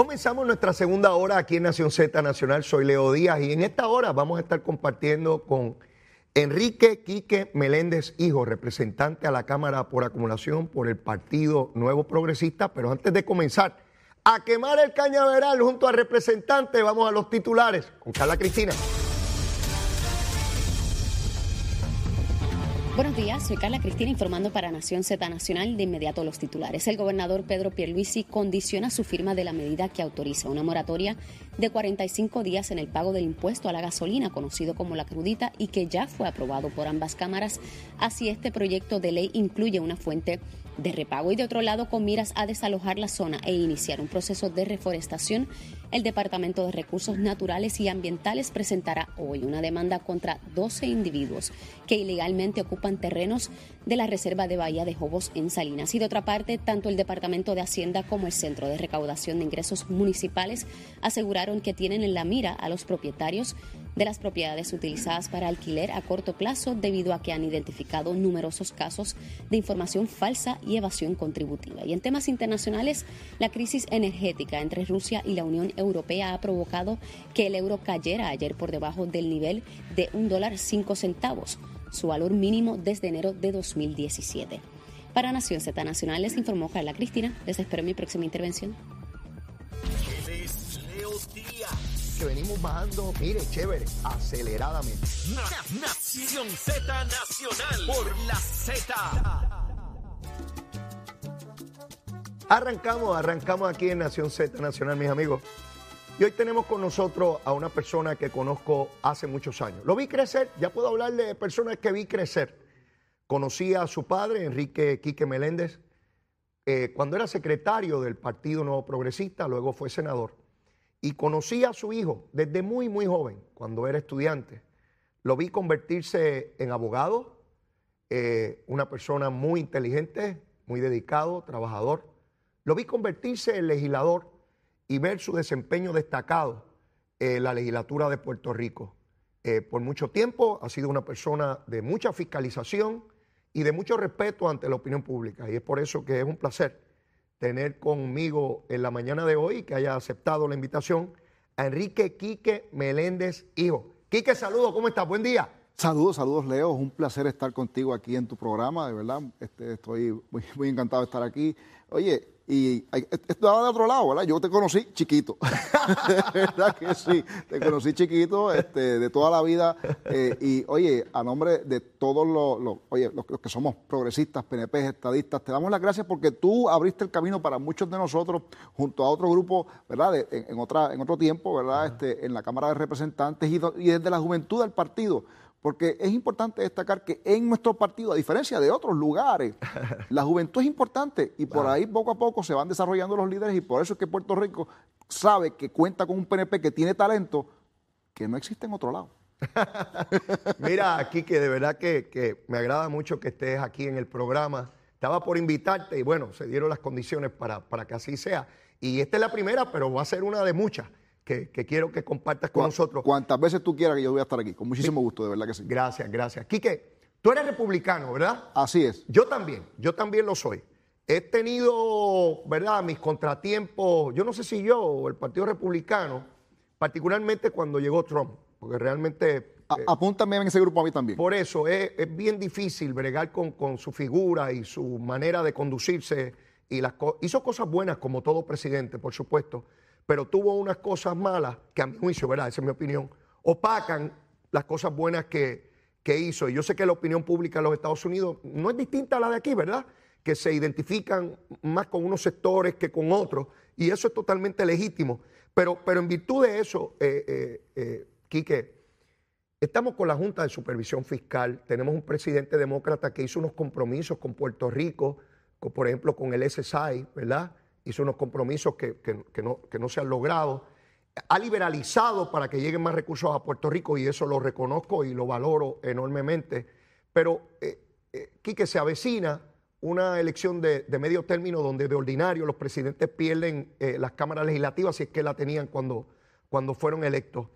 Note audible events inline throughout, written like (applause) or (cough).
Comenzamos nuestra segunda hora aquí en Nación Z Nacional. Soy Leo Díaz y en esta hora vamos a estar compartiendo con Enrique Quique Meléndez, hijo, representante a la Cámara por acumulación por el Partido Nuevo Progresista. Pero antes de comenzar a quemar el cañaveral junto al representante, vamos a los titulares con Carla Cristina. Buenos días, soy Carla Cristina informando para Nación Z Nacional. De inmediato los titulares. El gobernador Pedro Pierluisi condiciona su firma de la medida que autoriza una moratoria de 45 días en el pago del impuesto a la gasolina, conocido como la crudita, y que ya fue aprobado por ambas cámaras. Así este proyecto de ley incluye una fuente de repago y de otro lado con miras a desalojar la zona e iniciar un proceso de reforestación el Departamento de Recursos Naturales y Ambientales presentará hoy una demanda contra 12 individuos que ilegalmente ocupan terrenos de la Reserva de Bahía de Jobos en Salinas. Y de otra parte, tanto el Departamento de Hacienda como el Centro de Recaudación de Ingresos Municipales aseguraron que tienen en la mira a los propietarios de las propiedades utilizadas para alquiler a corto plazo debido a que han identificado numerosos casos de información falsa y evasión contributiva. Y en temas internacionales, la crisis energética entre Rusia y la Unión Europea ha provocado que el euro cayera ayer por debajo del nivel de un dólar cinco centavos, su valor mínimo desde enero de 2017. Para Nación Z Nacional les informó Carla Cristina. Les espero mi próxima intervención. Que venimos bajando, mire, chévere, aceleradamente. Nación Z Nacional por la Z. Arrancamos, arrancamos aquí en Nación Z Nacional, mis amigos. Y hoy tenemos con nosotros a una persona que conozco hace muchos años. Lo vi crecer, ya puedo hablar de personas que vi crecer. Conocí a su padre, Enrique Quique Meléndez, eh, cuando era secretario del Partido Nuevo Progresista, luego fue senador. Y conocí a su hijo desde muy, muy joven, cuando era estudiante. Lo vi convertirse en abogado, eh, una persona muy inteligente, muy dedicado, trabajador. Lo vi convertirse en legislador y ver su desempeño destacado en la legislatura de Puerto Rico. Eh, por mucho tiempo ha sido una persona de mucha fiscalización y de mucho respeto ante la opinión pública. Y es por eso que es un placer tener conmigo en la mañana de hoy, que haya aceptado la invitación, a Enrique Quique Meléndez, hijo. Quique, saludos, ¿cómo estás? Buen día. Saludos, saludos Leo, es un placer estar contigo aquí en tu programa, de verdad, este, estoy muy, muy encantado de estar aquí. Oye, y estaba de otro lado, ¿verdad? Yo te conocí chiquito, (laughs) ¿verdad que sí? Te conocí chiquito, este, de toda la vida. Eh, y oye, a nombre de todos los, oye, los, que somos progresistas, PNP, estadistas, te damos las gracias porque tú abriste el camino para muchos de nosotros, junto a otro grupo, ¿verdad? en, otra, en otro tiempo, ¿verdad? Este, en la Cámara de Representantes y, y desde la juventud del partido porque es importante destacar que en nuestro partido, a diferencia de otros lugares, (laughs) la juventud es importante y por ahí poco a poco se van desarrollando los líderes y por eso es que Puerto Rico sabe que cuenta con un PNP que tiene talento que no existe en otro lado. (laughs) Mira, aquí que de verdad que, me agrada mucho que estés aquí en el programa. Estaba por invitarte y bueno, se dieron las condiciones para, para que así sea. Y esta es la primera, pero va a ser una de muchas que, quiero que compartas con nosotros. Cuantas veces tú quieras que yo voy a estar aquí, con muchísimo gusto, de verdad que sí. Gracias, gracias. Quique, tú eres republicano, ¿verdad? Así es. Yo también, yo también lo soy. He tenido, ¿verdad?, mis contratiempos, yo no sé si yo o el Partido Republicano, particularmente cuando llegó Trump, porque realmente... Eh, apúntame en ese grupo a mí también. Por eso es, bien difícil bregar con, con, su figura y su manera de conducirse. y las Hizo cosas buenas como todo presidente, por supuesto, pero tuvo unas cosas malas que a mi juicio, ¿verdad? Esa es mi opinión, opacan las cosas buenas que, hizo. Y yo sé que la opinión pública en los Estados Unidos no es distinta a la de aquí, ¿verdad? Que se identifican más con unos sectores que con otros, y eso es totalmente legítimo. Pero, pero en virtud de eso, eh, eh, eh, Quique, estamos con la Junta de Supervisión Fiscal, tenemos un presidente demócrata que hizo unos compromisos con Puerto Rico, por ejemplo, con el SSI, ¿verdad? Hizo unos compromisos que, no, se han logrado. Ha liberalizado para que lleguen más recursos a Puerto Rico y eso lo reconozco y lo valoro enormemente. Pero, eh, eh Quique, se avecina una elección de, medio término donde de ordinario los presidentes pierden eh, las cámaras legislativas si es que la tenían cuando, cuando fueron electos.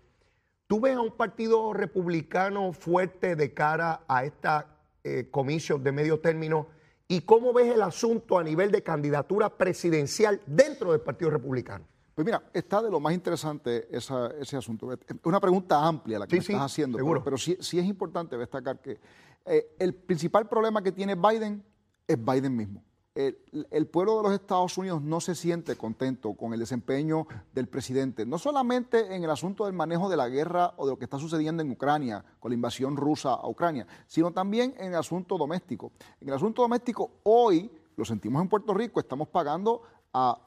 ¿Tú ves a un partido republicano fuerte de cara a esta eh, comisión de medio término ¿Y cómo ves el asunto a nivel de candidatura presidencial dentro del Partido Republicano? Pues mira, está de lo más interesante esa- ese asunto. Es una pregunta amplia la que Sí, me sí, estás haciendo, seguro. pero, pero sí, sí es importante destacar que eh, el principal problema que tiene Biden es Biden mismo. El, pueblo de los Estados Unidos no se siente contento con el desempeño del presidente, no solamente en el asunto del manejo de la guerra o de lo que está sucediendo en Ucrania, con la invasión rusa a Ucrania, sino también en el asunto doméstico. En el asunto doméstico, hoy, lo sentimos en Puerto Rico, estamos pagando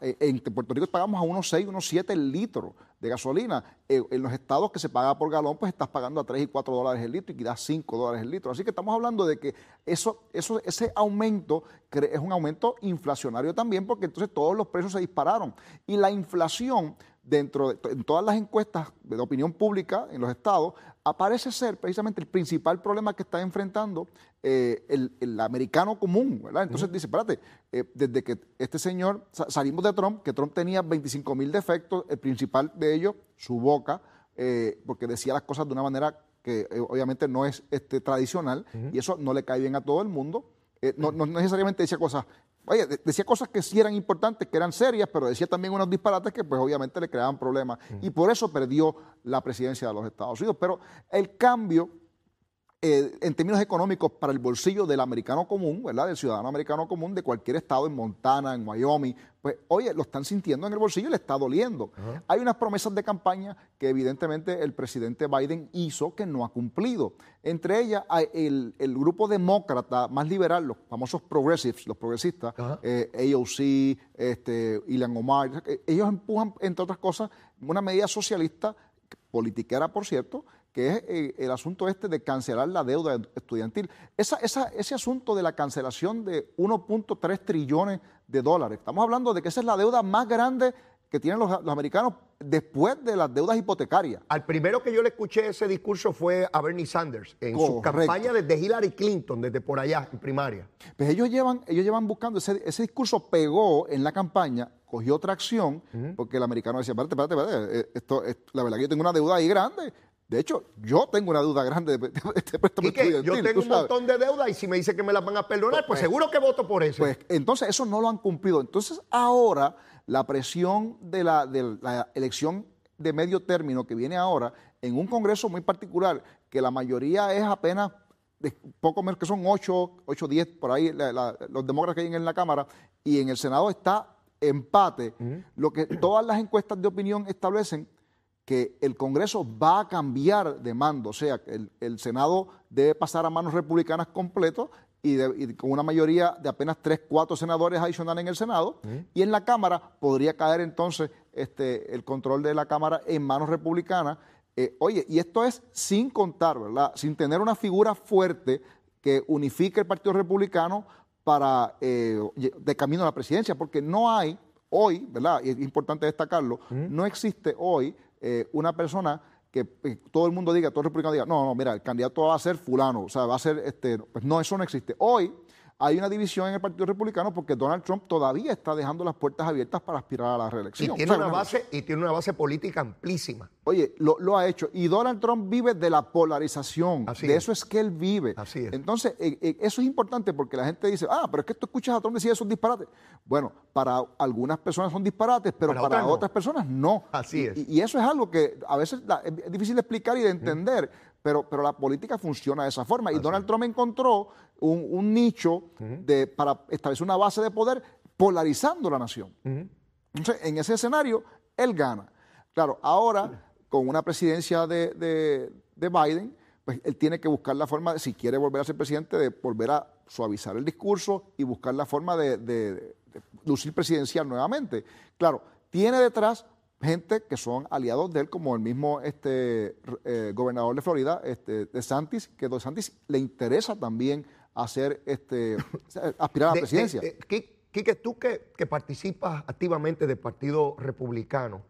eh, en Puerto Rico pagamos a unos 6, unos 7 el litro de gasolina. Eh, en los estados que se paga por galón, pues estás pagando a 3 y 4 dólares el litro y quizás 5 dólares el litro. Así que estamos hablando de que eso, eso, ese aumento es un aumento inflacionario también, porque entonces todos los precios se dispararon. Y la inflación dentro de en todas las encuestas de opinión pública en los estados, aparece ser precisamente el principal problema que está enfrentando eh, el, el americano común, ¿verdad? Entonces dice, espérate, eh, desde que este señor, sa- salimos de Trump, que Trump tenía 25 mil defectos, el principal de ellos, su boca, eh, porque decía las cosas de una manera que obviamente no es este, tradicional, y eso no le cae bien a todo el mundo. Eh, no, no necesariamente decía cosas, oye, de- decía cosas que sí eran importantes, que eran serias, pero decía también unos disparates que pues obviamente le creaban problemas. Y por eso perdió la presidencia de los Estados Unidos. Pero el cambio eh, en términos económicos para el bolsillo del americano común, ¿verdad? Del ciudadano americano común de cualquier estado, en Montana, en Wyoming, pues oye, lo están sintiendo en el bolsillo y le está doliendo. Hay unas promesas de campaña que evidentemente el presidente Biden hizo que no ha cumplido. Entre ellas, el, el grupo demócrata más liberal, los famosos progressives, los progresistas, Ajá. eh, AOC, este, Ilan Omar, eh, ellos empujan, entre otras cosas, una medida socialista, politiquera, por cierto, que es eh, el asunto este de cancelar la deuda estudiantil. Esa, esa- ese asunto de la cancelación de 1.3 trillones de dólares, estamos hablando de que esa es la deuda más grande que tienen los, los americanos después de las deudas hipotecarias. Al primero que yo le escuché ese discurso fue a Bernie Sanders en su Correcto. campaña desde Hillary Clinton, desde por allá, en primaria. Pues ellos llevan, ellos llevan buscando, ese, ese discurso pegó en la campaña, cogió tracción, porque el americano decía, espérate, espérate, espérate, eh, esto, esto- la verdad que yo tengo una deuda ahí grande. De hecho, yo tengo una deuda grande de, este préstamo que yo tengo un montón de deudas y si me dice que me las van a perdonar, pues seguro que voto por eso. Pues entonces eso no lo han cumplido. Entonces ahora la presión de la, de la elección de medio término que viene ahora en un Congreso muy particular, que la mayoría es apenas de poco menos que son 8, 8 10 por ahí la- la- los demócratas que hay en la Cámara y en el Senado está empate, lo que todas las encuestas de opinión establecen que el Congreso va a cambiar de mando, o sea, el, el Senado debe pasar a manos republicanas completo y, de- y con una mayoría de apenas 3, 4 senadores adicionales en el Senado, y en la Cámara podría caer entonces este, el control de la Cámara en manos republicanas. Eh, oye, y esto es sin contar, ¿verdad? Sin tener una figura fuerte que unifique el Partido Republicano para eh, de camino a la presidencia, porque no hay hoy, ¿verdad? Y es importante destacarlo, no existe hoy eh, una persona que eh, todo el mundo diga, todo el republicano diga, no, no, mira, el candidato va a ser fulano, o sea, va a ser, este, pues no, eso no existe. Hoy hay una división en el Partido Republicano porque Donald Trump todavía está dejando las puertas abiertas para aspirar a la y reelección. tiene O sea, una base, y tiene una base política amplísima. Oye, lo, lo ha hecho. Y Donald Trump vive de la polarización. Así de es. eso es que él vive. Así es. Entonces, eh, eh, eso es importante porque la gente dice, ah, pero es que tú escuchas a Trump decir esos disparates. Bueno, para algunas personas son disparates, pero Para para, otras no. otras personas no. Así Y- es. Y, y eso es algo que a veces la- es es difícil de explicar y de entender, pero, pero la política funciona de esa forma. Y Donald Trump encontró un, un nicho de, para establecer una base de poder polarizando la nación. Entonces, en ese escenario, él gana. Claro, ahora, con una presidencia de, de- de Biden, pues él tiene que buscar la forma, de, si quiere volver a ser presidente, de volver a suavizar el discurso y buscar la forma de, de- de lucir presidencial nuevamente. Claro, tiene detrás gente que son aliados de él, como el mismo este, eh, gobernador de Florida, este, de Santis, que de Santis le interesa también hacer este, aspirar a la De- de- presidencia. de- Qui- Quique, tú que, que participas activamente del Partido Republicano,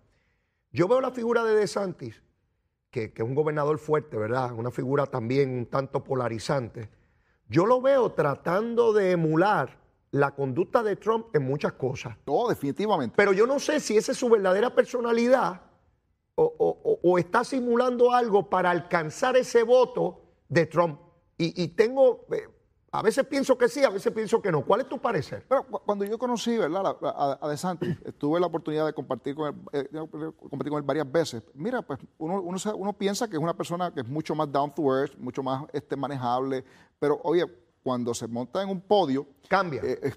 yo veo la figura de DeSantis, que, que es un gobernador fuerte, ¿verdad? Una figura también un tanto polarizante. Yo lo veo tratando de emular la conducta de Trump en muchas cosas. No, definitivamente. Pero yo no sé si esa es su verdadera personalidad o, o- o- o está simulando algo para alcanzar ese voto de Trump. Y, y tengo, eh, A veces pienso que sí, a veces pienso que no. ¿Cuál es tu parecer? Pero cuando yo conocí ¿verdad? a, a DeSantis, (clears throat) tuve la oportunidad de compartir con, él, eh, compartir con él varias veces. Mira, pues uno, uno, uno, piensa que es una persona que es mucho más down to earth, mucho más este, manejable, pero oye, cuando se monta en un podio. Cambia. Eh,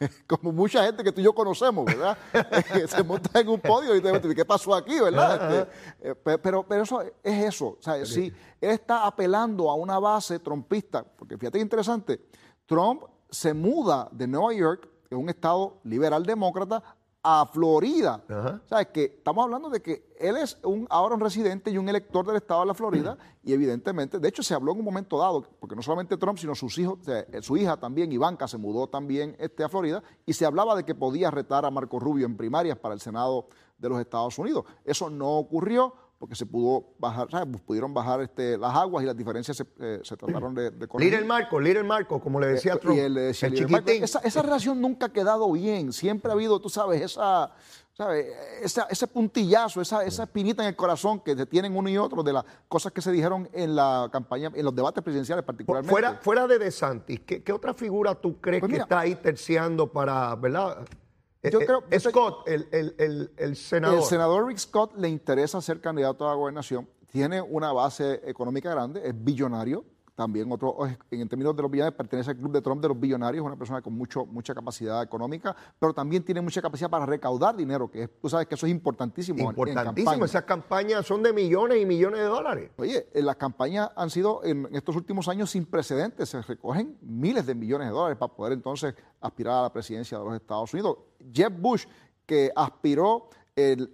eh, (laughs) como mucha gente que tú y yo conocemos, ¿verdad? (laughs) se monta en un podio y te dice, ¿qué pasó aquí, verdad? Este, pero, pero eso es eso. O sea, si él está apelando a una base trompista, porque fíjate que interesante, Trump se muda de Nueva York, que es un estado liberal demócrata, a Florida. ¿Sabes? Que estamos hablando de que él es un, ahora un residente y un elector del estado de la Florida y evidentemente, de hecho se habló en un momento dado, porque no solamente Trump, sino sus hijos, su hija también, Ivanka, se mudó también este, a Florida y se hablaba de que podía retar a Marco Rubio en primarias para el Senado de los Estados Unidos. Eso no ocurrió porque se pudo bajar, pues pudieron bajar este, las aguas y las diferencias se, eh, trataron de, de corregir. Little Marco, Little Marco, como le decía eh, Trump. Y el chiquitín. Esa, esa, relación nunca ha quedado bien. Siempre ha habido, tú sabes, esa, ¿sabes? ese puntillazo, esa, esa espinita en el corazón que se tienen uno y otro de las cosas que se dijeron en la campaña, en los debates presidenciales particularmente. Fuera, fuera de DeSantis, ¿qué, ¿qué, otra figura tú crees pues que está ahí terciando para, ¿verdad? Eh, yo creo, eh, Scott, el, el, el, senador. El senador Rick Scott le interesa ser candidato a la gobernación. Tiene una base económica grande, es billonario. También otro, en términos de los billonarios, pertenece al club de Trump de los billonarios, es una persona con mucho, mucha capacidad económica, pero también tiene mucha capacidad para recaudar dinero, que tú sabes que eso es importantísimo. Importantísimo, esas campañas son de millones y millones de dólares. Oye, las campañas han sido en estos últimos años sin precedentes, se recogen miles de millones de dólares para poder entonces aspirar a la presidencia de los Estados Unidos. Jeff Bush, que aspiró,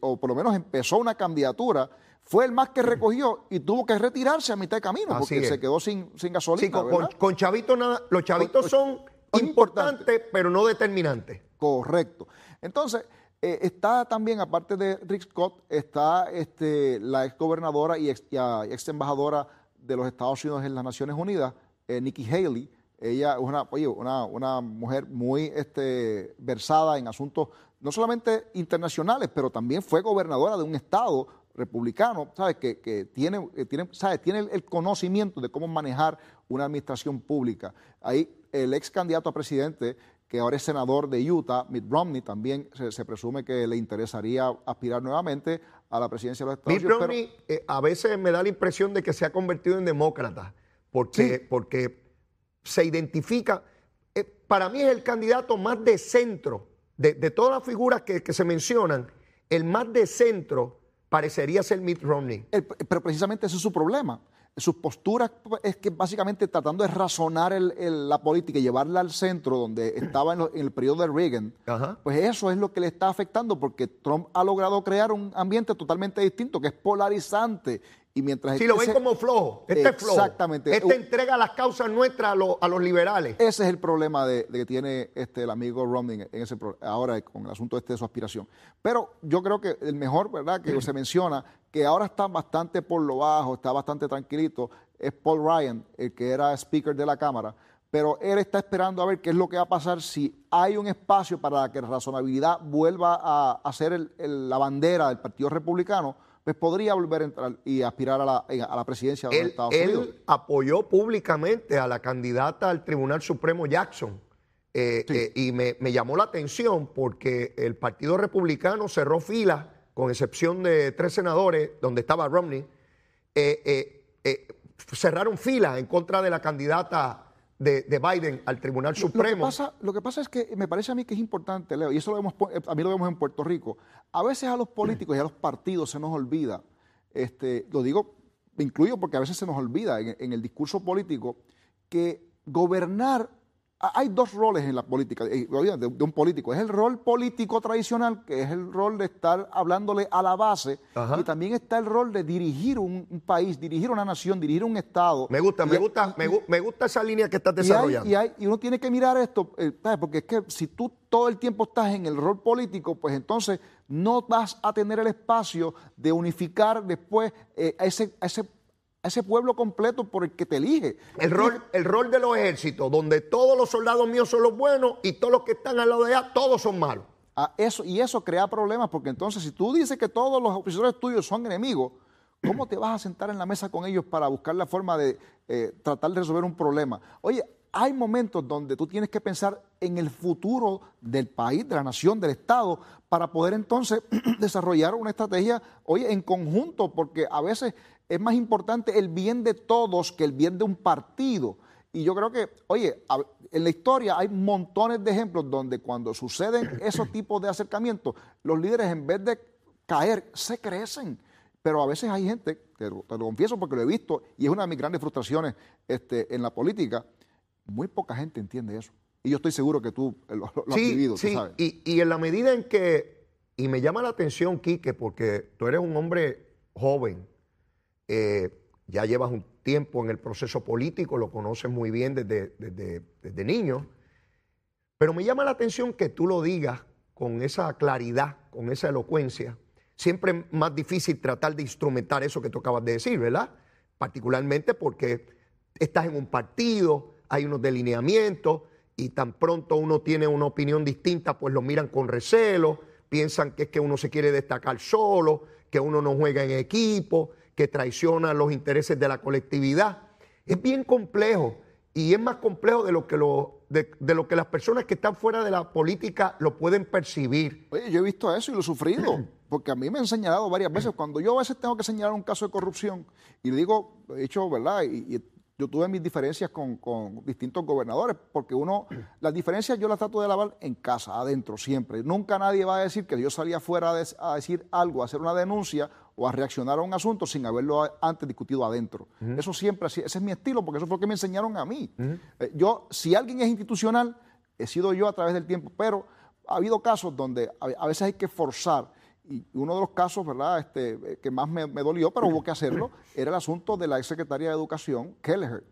o por lo menos empezó una candidatura, fue el más que recogió y tuvo que retirarse a mitad de camino porque se quedó sin, sin gasolina. Sí, con, con, chavitos nada, los chavitos son importantes, pero no determinantes. Correcto. Entonces, eh, está también, aparte de Rick Scott, está este, la ex gobernadora y ex, ex embajadora de los Estados Unidos en las Naciones Unidas, eh, Nikki Haley. Ella es una, oye, una, una mujer muy este, versada en asuntos no solamente internacionales, pero también fue gobernadora de un estado republicano, ¿sabes? Que, tiene, tiene, tiene el conocimiento de cómo manejar una administración pública. Ahí el ex candidato a presidente, que ahora es senador de Utah, Mitt Romney, también se, presume que le interesaría aspirar nuevamente a la presidencia de los Estados Unidos. Mitt Romney eh, a veces me da la impresión de que se ha convertido en demócrata, porque, porque se identifica, eh, para mí es el candidato más de centro, de, todas las figuras que, que se mencionan, el más de centro parecería ser Mitt Romney. pero precisamente ese es su problema. Sus posturas es que básicamente tratando de razonar la política y llevarla al centro donde (clears throat) estaba en, el periodo de Reagan, pues eso es lo que le está afectando porque Trump ha logrado crear un ambiente totalmente distinto, que es polarizante y mientras si lo ven como flojo, este es flojo. Exactamente. Este entrega las causas nuestras a, los liberales. Ese es el problema de, que tiene este, el amigo Romney en ese, ahora con el asunto este de su aspiración. Pero yo creo que el mejor, ¿verdad?, que se menciona, que ahora está bastante por lo bajo, está bastante tranquilito, es Paul Ryan, el que era speaker de la Cámara. Pero él está esperando a ver qué es lo que va a pasar si hay un espacio para que la razonabilidad vuelva a, ser la bandera del Partido Republicano pues podría volver a entrar y aspirar a la, presidencia de los Estados Unidos. Él apoyó públicamente a la candidata al Tribunal Supremo Jackson. Eh, eh, y me, llamó la atención porque el Partido Republicano cerró filas, con excepción de tres senadores, donde estaba Romney, eh, cerraron filas en contra de la candidata de, Biden al Tribunal Supremo. Lo que, pasa, es que me parece a mí que es importante, Leo, y eso lo vemos, a mí lo vemos en Puerto Rico. A veces a los políticos y a los partidos se nos olvida, este, lo digo, me incluyo porque a veces se nos olvida en el discurso político, que gobernar hay dos roles en la política, eh, de, un político. Es el rol político tradicional, que es el rol de estar hablándole a la base, y también está el rol de dirigir un, país, dirigir una nación, dirigir un Estado. Me gusta, me gusta, me, gusta esa línea que estás desarrollando. Y, y, uno tiene que mirar esto, eh, porque es que si tú todo el tiempo estás en el rol político, pues entonces no vas a tener el espacio de unificar después eh, ese, a ese ese pueblo completo por el que te elige. El rol, el rol de los ejércitos, donde todos los soldados míos son los buenos y todos los que están al lado de allá, todos son malos. Ah, eso, y eso crea problemas, porque entonces si tú dices que todos los oficiales tuyos son enemigos, ¿cómo te vas a sentar en la mesa con ellos para buscar la forma de eh, tratar de resolver un problema? Oye, hay momentos donde tú tienes que pensar en el futuro del país, de la nación, del Estado, para poder entonces (clears throat) desarrollar una estrategia, oye, en conjunto, porque a veces es más importante el bien de todos que el bien de un partido. Y yo creo que, oye, en la historia hay montones de ejemplos donde cuando suceden (coughs) esos tipos de acercamientos, los líderes en vez de caer, se crecen. Pero a veces hay gente, te lo, confieso porque lo he visto, y es una de mis grandes frustraciones este, en la política, muy poca gente entiende eso. Y yo estoy seguro que tú lo, has vivido, sí. sabes. Y, y en la medida en que, y me llama la atención, Quique, porque tú eres un hombre joven, eh, ya llevas un tiempo en el proceso político, lo conoces muy bien desde, desde, niño, pero me llama la atención que tú lo digas con esa claridad, con esa elocuencia. Siempre es más difícil tratar de instrumentar eso que tú acabas de decir, ¿verdad? Particularmente porque estás en un partido, hay unos delineamientos y tan pronto uno tiene una opinión distinta, pues lo miran con recelo, piensan que es que uno se quiere destacar solo, que uno no juega en equipo, que traiciona los intereses de la colectividad. Es bien complejo y es más complejo de lo que, lo, de, lo que las personas que están fuera de la política lo pueden percibir. Oye, yo he visto eso y lo he sufrido, (clears throat) porque a mí me han señalado varias veces, cuando yo a veces tengo que señalar un caso de corrupción, y le digo, he hecho, ¿verdad? y yo tuve mis diferencias con, distintos gobernadores, porque uno, las diferencias yo las trato de lavar en casa, adentro, siempre. Nunca nadie va a decir que yo salía afuera a, decir algo, a hacer una denuncia o a reaccionar a un asunto sin haberlo antes discutido adentro. Eso siempre, ese es mi estilo, porque eso fue lo que me enseñaron a mí. Eh, yo, si alguien es institucional, he sido yo a través del tiempo, pero ha habido casos donde a veces hay que forzar y uno de los casos, ¿verdad?, este, eh, que más me, dolió, pero hubo que hacerlo, (laughs) era el asunto de la ex secretaria de Educación, Kelleher.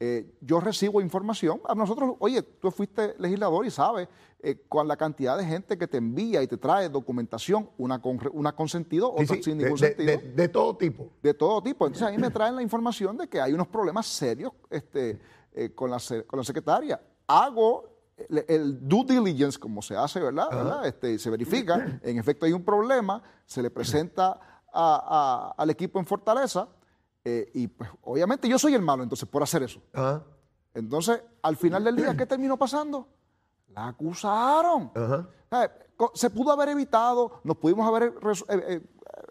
Eh, yo recibo información, a nosotros, oye, tú fuiste legislador y sabes, eh, con la cantidad de gente que te envía y te trae documentación, una con, una con sentido, otra sin ningún sentido. De, todo tipo. De todo tipo. Entonces a mí me traen la información de que hay unos problemas serios este, con, la, con la secretaria. Hago el due diligence, como se hace, ¿verdad? Este, se verifica, en efecto hay un problema, se le presenta al equipo en Fortaleza eh, y pues obviamente yo soy el malo entonces por hacer eso. Entonces, al final del día, ¿qué terminó pasando? La acusaron. Se pudo haber evitado, nos pudimos haber eh, eh,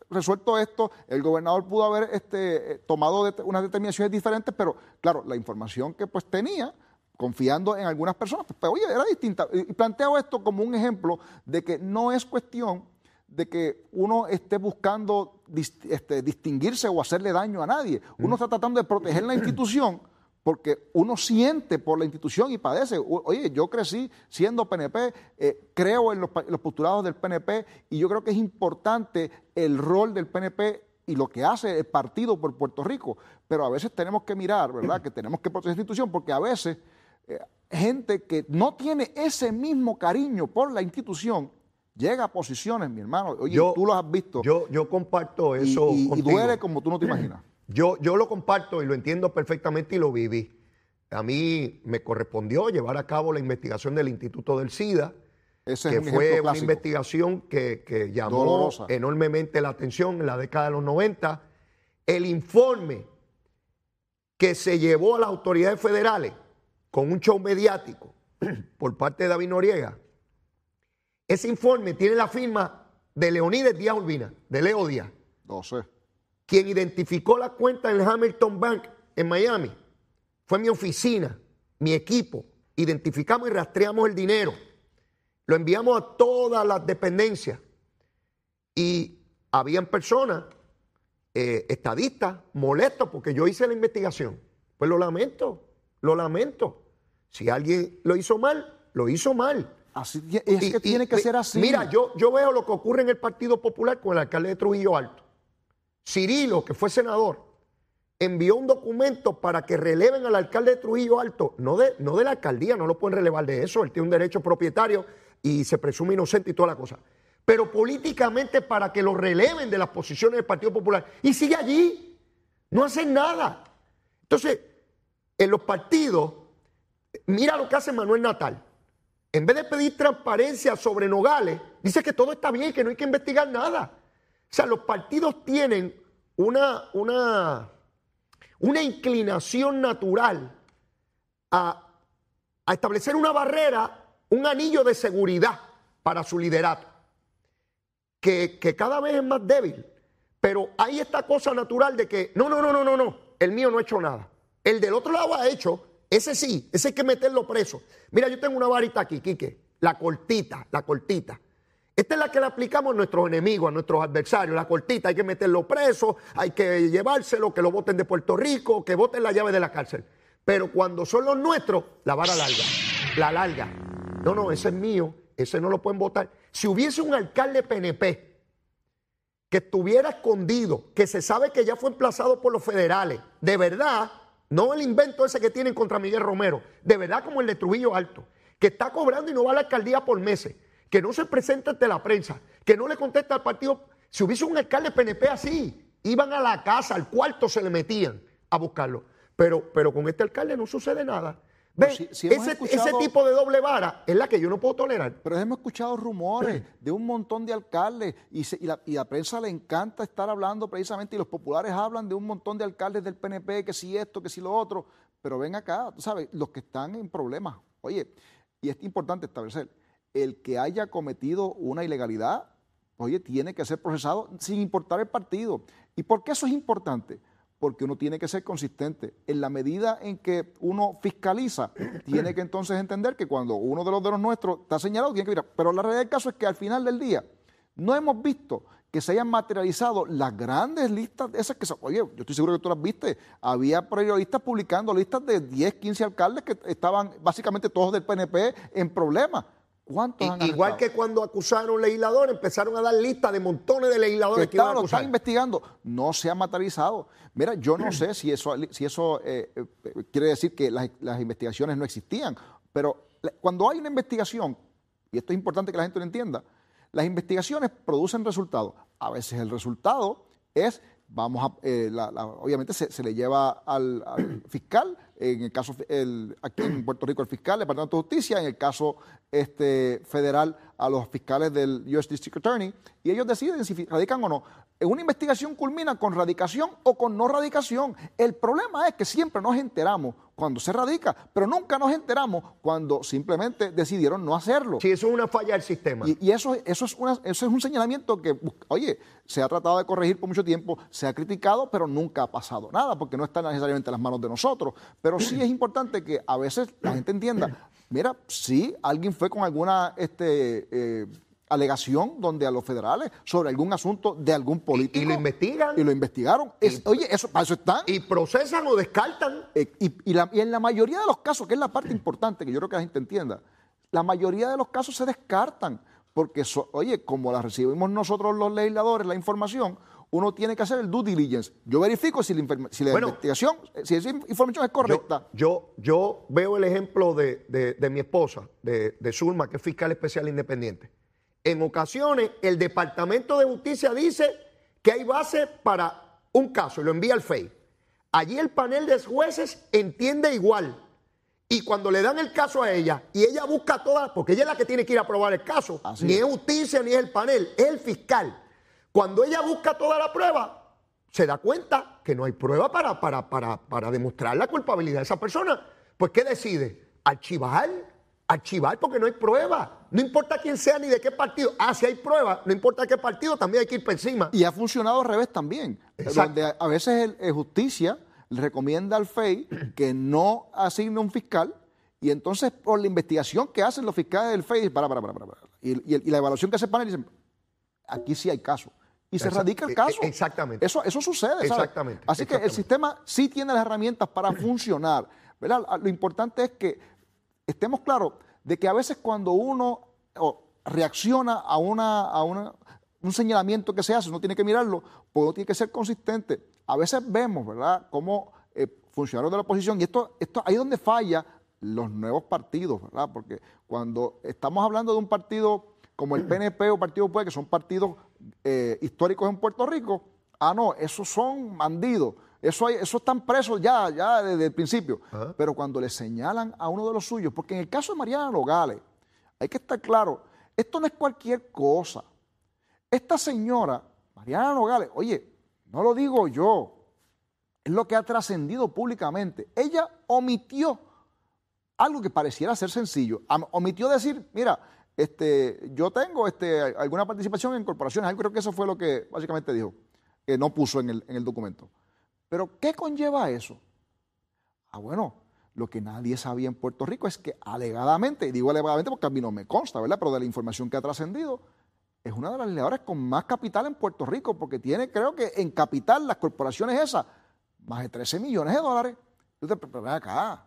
resuelto esto, el gobernador pudo haber este, tomado unas determinaciones diferentes, pero claro, la información que pues tenía confiando en algunas personas, pues, pues, oye, era distinta. Y planteo esto como un ejemplo de que no es cuestión de que uno esté buscando este, distinguirse o hacerle daño a nadie. Uno está tratando de proteger la institución porque uno siente por la institución y padece. Oye, yo crecí siendo PNP, eh, creo en los, postulados del PNP y yo creo que es importante el rol del PNP y lo que hace el partido por Puerto Rico. Pero a veces tenemos que mirar, ¿verdad? Que tenemos que proteger la institución porque a veces eh, gente que no tiene ese mismo cariño por la institución llega a posiciones, mi hermano. Oye, tú lo has visto. Yo, yo comparto eso. Y, y, duele como tú no te imaginas. Yo, yo lo comparto y lo entiendo perfectamente y lo viví. A mí me correspondió llevar a cabo la investigación del Instituto del SIDA, Ese que fue una investigación que, llamó enormemente la atención en la década de los 90. El informe que se llevó a las autoridades federales con un show mediático (clears throat) por parte de David Noriega, ese informe tiene la firma de Leonides Díaz Urbina, de Leo Díaz. No sé. Quien identificó la cuenta en Hamilton Bank en Miami fue mi oficina, mi equipo. Identificamos y rastreamos el dinero. Lo enviamos a todas las dependencias. Y habían personas, eh, estadistas, molestos porque yo hice la investigación. Pues lo lamento. Lo lamento. Si alguien lo hizo mal, lo hizo mal. Así, es que tiene que ser así. Mira, yo, yo veo lo que ocurre en el Partido Popular con el alcalde de Trujillo Alto. Cirilo, que fue senador, envió un documento para que releven al alcalde de Trujillo Alto, no de, no de la alcaldía, no lo pueden relevar de eso, él tiene un derecho propietario y se presume inocente y toda la cosa. Pero políticamente para que lo releven de las posiciones del Partido Popular. Y sigue allí, no hacen nada. Entonces, en los partidos, mira lo que hace Manuel Natal. En vez de pedir transparencia sobre Nogales, dice que todo está bien, que no hay que investigar nada. O sea, los partidos tienen una, una, una inclinación natural a a establecer una barrera, un anillo de seguridad para su liderato, que, que cada vez es más débil. Pero hay esta cosa natural de que, no, no, no, no, no, no, el mío no ha hecho nada. El del otro lado ha hecho, ese sí, ese hay que meterlo preso. Mira, yo tengo una varita aquí, Quique, la cortita, la cortita. Esta es la que le aplicamos a nuestros enemigos, a nuestros adversarios. La cortita, hay que meterlo preso, hay que llevárselo, que lo voten de Puerto Rico, que voten la llave de la cárcel. Pero cuando son los nuestros, la vara larga, la larga. No, no, ese es mío, ese no lo pueden votar. Si hubiese un alcalde PNP que estuviera escondido, que se sabe que ya fue emplazado por los federales, de verdad, no el invento ese que tienen contra Miguel Romero, de verdad como el de Trujillo Alto, que está cobrando y no va a la alcaldía por meses, que no se presenta ante la prensa, que no le contesta al partido. Si hubiese un alcalde PNP así, iban a la casa, al cuarto se le metían a buscarlo. Pero, pero con este alcalde no sucede nada. Si- si ese, escuchado- ese tipo de doble vara es la que yo no puedo tolerar. Pero hemos escuchado rumores de un montón de alcaldes y, se- y la, y la prensa le encanta estar hablando precisamente y los populares hablan de un montón de alcaldes del PNP, que si esto, que si lo otro. Pero ven acá, tú sabes, los que están en problemas. Oye, y es importante establecer, el que haya cometido una ilegalidad, oye, tiene que ser procesado sin importar el partido. ¿Y por qué eso es importante? Porque uno tiene que ser consistente. En la medida en que uno fiscaliza, tiene que entonces entender que cuando uno de los de los nuestros está señalado, tiene que mirar. Pero la realidad del caso es que al final del día no hemos visto que se hayan materializado las grandes listas, esas que, oye, yo estoy seguro que tú las viste, había periodistas publicando listas de 10, 15 alcaldes que estaban básicamente todos del PNP en problemas. ¿Cuántos I- han igual que cuando acusaron legisladores, empezaron a dar listas de montones de que legisladores que, iban está- a lo están acusar. investigando, no se ha materializado. Mira, yo no sé si eso, si eso eh, eh, quiere decir que las, las investigaciones no existían, pero cuando hay una investigación, y esto es importante que la gente lo entienda, las investigaciones producen resultados. A veces el resultado es, vamos a, eh, la- la- obviamente se, le lleva al, al fiscal, en el caso, aquí en Puerto Rico el fiscal, el Departamento de Justicia, en el caso este, federal a los fiscales del US District Attorney, y ellos deciden si radican o no. En una investigación culmina con radicación o con no radicación. El problema es que siempre nos enteramos cuando se radica, pero nunca nos enteramos cuando simplemente decidieron no hacerlo. Sí, eso es una falla del sistema. Y, y eso, eso, es una- eso es un señalamiento que, oye, se ha tratado de corregir por mucho tiempo, se ha criticado, pero nunca ha pasado nada, porque no está necesariamente en las manos de nosotros. Pero sí es importante que a veces la gente entienda, mira, sí, alguien fue con alguna este, eh, alegación donde a los federales sobre algún asunto de algún político. y lo investigan. Y lo investigaron. Es- oye, eso, para eso están. y procesan o descartan. Eh, y, y la- y en la mayoría de los casos, que es la parte importante que yo creo que la gente entienda, la mayoría de los casos se descartan. Porque, so- oye, como la recibimos nosotros los legisladores, la información, uno tiene que hacer el due diligence. Yo verifico si la, si la Bueno. investigación, si esa información es correcta. Yo, yo veo el ejemplo de, de- de mi esposa, de, de Zulma, que es fiscal especial independiente. En ocasiones, el Departamento de Justicia dice que hay base para un caso y lo envía al FEI. Allí el panel de jueces entiende igual. Y cuando le dan el caso a ella, y ella busca todas, porque ella es la que tiene que ir a probar el caso, Así ni es. es justicia ni es el panel, es el fiscal. Cuando ella busca toda la prueba, se da cuenta que no hay prueba para, para, para, para demostrar la culpabilidad de esa persona. Pues, ¿qué decide? Archivar, archivar porque no hay prueba. No importa quién sea ni de qué partido. Ah, si hay prueba, no importa qué partido, también hay que ir por encima. Y ha funcionado al revés también. Exacto. Donde a- veces el, el justicia le recomienda al FEI que no asigne un fiscal y entonces por la investigación que hacen los fiscales del FEI, para, para, para, para, para. Y, y- y la evaluación que hace el panel dicen, aquí sí hay caso. Y se radica el e- caso. e- exactamente. Eso, eso sucede. ¿sabes? Exactamente, Así que el sistema sí tiene las herramientas para funcionar. ¿verdad? Lo importante es que estemos claros de que a veces cuando uno reacciona a, una, a una- un señalamiento que se hace, uno tiene que mirarlo, pues uno tiene que ser consistente. A veces vemos, ¿verdad?, cómo eh, funcionarios de la oposición, y esto, esto ahí es donde falla los nuevos partidos, ¿verdad? Porque cuando estamos hablando de un partido como el PNP o Partido Popular, que son partidos eh, históricos en Puerto Rico, ah, no, esos son bandidos. Eso, hay, eso están presos ya, ya desde el principio. Pero cuando le señalan a uno de los suyos, porque en el caso de Mariana Nogales, hay que estar claro, esto no es cualquier cosa. Esta señora, Mariana Nogales, oye, no lo digo yo, es lo que ha trascendido públicamente. Ella omitió algo que pareciera ser sencillo. Omitió decir, mira, este, yo tengo este, alguna participación en corporaciones. Creo que eso fue lo que básicamente dijo, que no puso en el, en el documento. Pero, ¿qué conlleva eso? Ah, bueno, lo que nadie sabía en Puerto Rico es que alegadamente, y digo alegadamente porque a mí no me consta, ¿verdad? Pero de la información que ha trascendido, es una de las legisladoras con más capital en Puerto Rico, porque tiene, creo que en capital, las corporaciones esas, más de 13 millones de dólares. Entonces, pero, ven acá,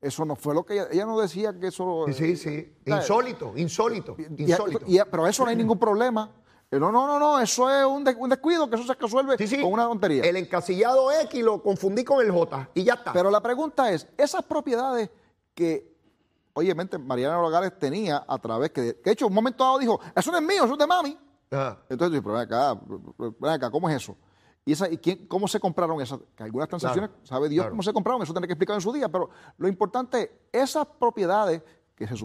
eso no fue lo que ella, ella no decía que eso... Sí, sí, sí. Insólito, insólito, Y- insólito. y- pero eso no hay ningún problema. Eh, No, no, no, no, eso es un, de- un descuido, que eso se resuelve Sí, sí. con una tontería. El encasillado X lo confundí con el J y ya está. Pero la pregunta es, esas propiedades que, obviamente, Mariana Nogales tenía a través, que de, que de hecho, un momento dado dijo, eso no es mío, eso es de mami. Ajá. Entonces, yo, pero ven acá, ven acá, ¿cómo es eso? ¿Y, esa, y quién, cómo se compraron esas? Que algunas transacciones, Claro, sabe Dios claro. cómo se compraron, eso tendré que explicar en su día, pero lo importante, esas propiedades que se